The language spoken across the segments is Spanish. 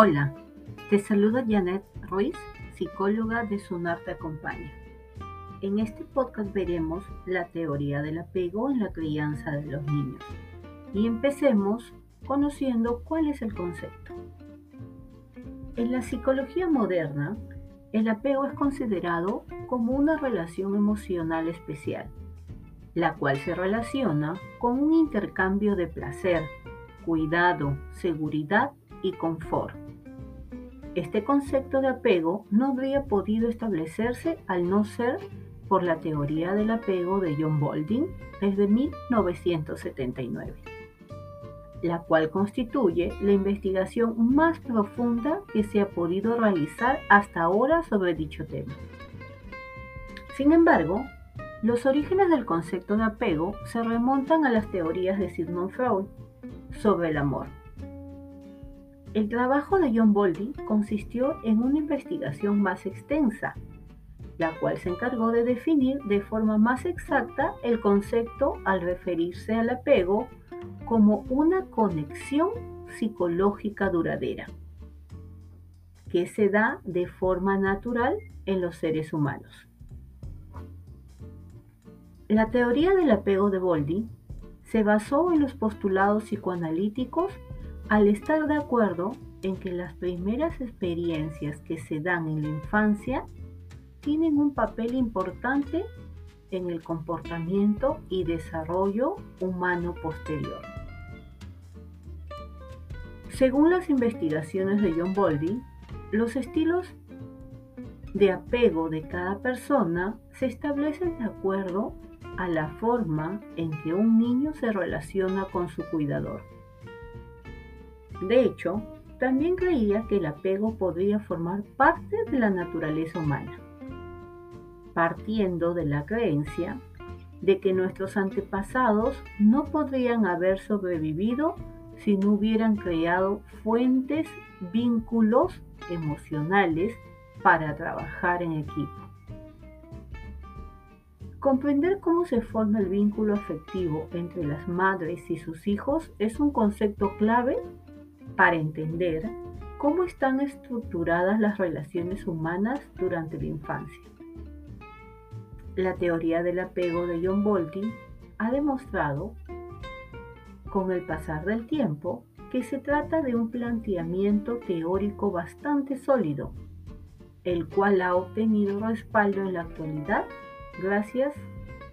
Hola, te saluda Janet Ruiz, psicóloga de Sunar Te Acompaña. En este podcast veremos la teoría del apego en la crianza de los niños y empecemos conociendo cuál es el concepto. En la psicología moderna, el apego es considerado como una relación emocional especial, la cual se relaciona con un intercambio de placer, cuidado, seguridad y confort. Este concepto de apego no habría podido establecerse al no ser por la teoría del apego de John Baldwin desde 1979, la cual constituye la investigación más profunda que se ha podido realizar hasta ahora sobre dicho tema. Sin embargo, los orígenes del concepto de apego se remontan a las teorías de Sigmund Freud sobre el amor. El trabajo de John Bowlby consistió en una investigación más extensa, la cual se encargó de definir de forma más exacta el concepto al referirse al apego como una conexión psicológica duradera que se da de forma natural en los seres humanos. La teoría del apego de Bowlby se basó en los postulados psicoanalíticos al estar de acuerdo en que las primeras experiencias que se dan en la infancia tienen un papel importante en el comportamiento y desarrollo humano posterior. Según las investigaciones de John Bowlby, los estilos de apego de cada persona se establecen de acuerdo a la forma en que un niño se relaciona con su cuidador. De hecho, también creía que el apego podría formar parte de la naturaleza humana, partiendo de la creencia de que nuestros antepasados no podrían haber sobrevivido si no hubieran creado fuentes, vínculos emocionales para trabajar en equipo. Comprender cómo se forma el vínculo afectivo entre las madres y sus hijos es un concepto clave para entender cómo están estructuradas las relaciones humanas durante la infancia. La teoría del apego de John Bowlby ha demostrado con el pasar del tiempo que se trata de un planteamiento teórico bastante sólido, el cual ha obtenido respaldo en la actualidad gracias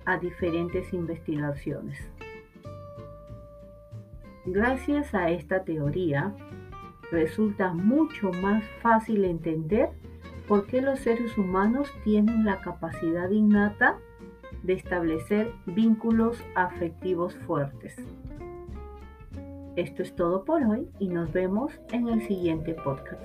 a diferentes investigaciones. Gracias a esta teoría, resulta mucho más fácil entender por qué los seres humanos tienen la capacidad innata de establecer vínculos afectivos fuertes. Esto es todo por hoy y nos vemos en el siguiente podcast.